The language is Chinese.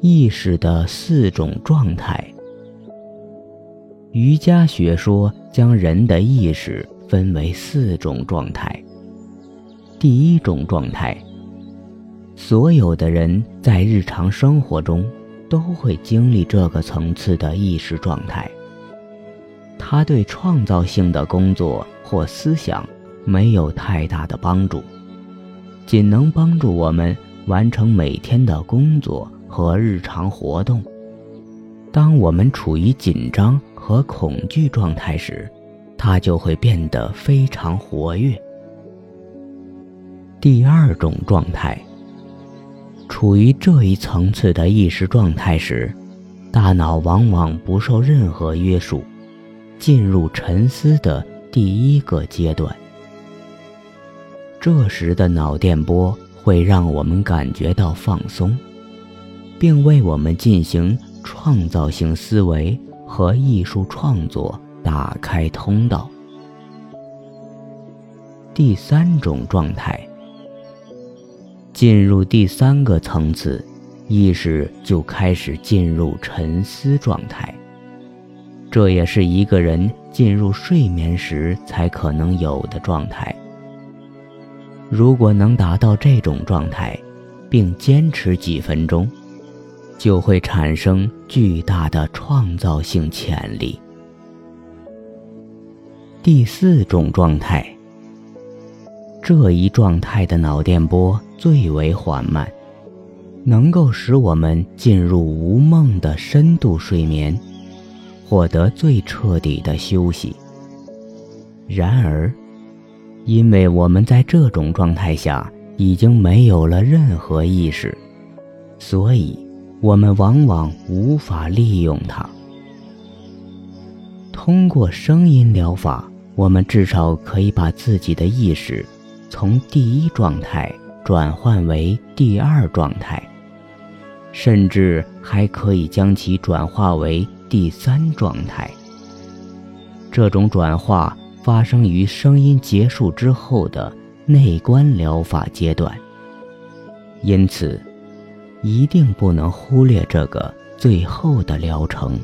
意识的四种状态。瑜伽学说将人的意识分为四种状态。第一种状态，所有的人在日常生活中都会经历这个层次的意识状态。它对创造性的工作或思想没有太大的帮助，仅能帮助我们完成每天的工作和日常活动。当我们处于紧张和恐惧状态时，它就会变得非常活跃。第二种状态，处于这一层次的意识状态时，大脑往往不受任何约束，进入沉思的第一个阶段。这时的脑电波会让我们感觉到放松，并为我们进行创造性思维和艺术创作打开通道。第三种状态。进入第三个层次，意识就开始进入沉思状态。这也是一个人进入睡眠时才可能有的状态。如果能达到这种状态，并坚持几分钟，就会产生巨大的创造性潜力。第四种状态。这一状态的脑电波最为缓慢，能够使我们进入无梦的深度睡眠，获得最彻底的休息。然而，因为我们在这种状态下已经没有了任何意识，所以我们往往无法利用它。通过声音疗法，我们至少可以把自己的意识。从第一状态转换为第二状态，甚至还可以将其转化为第三状态。这种转化发生于声音结束之后的内观疗法阶段，因此一定不能忽略这个最后的疗程。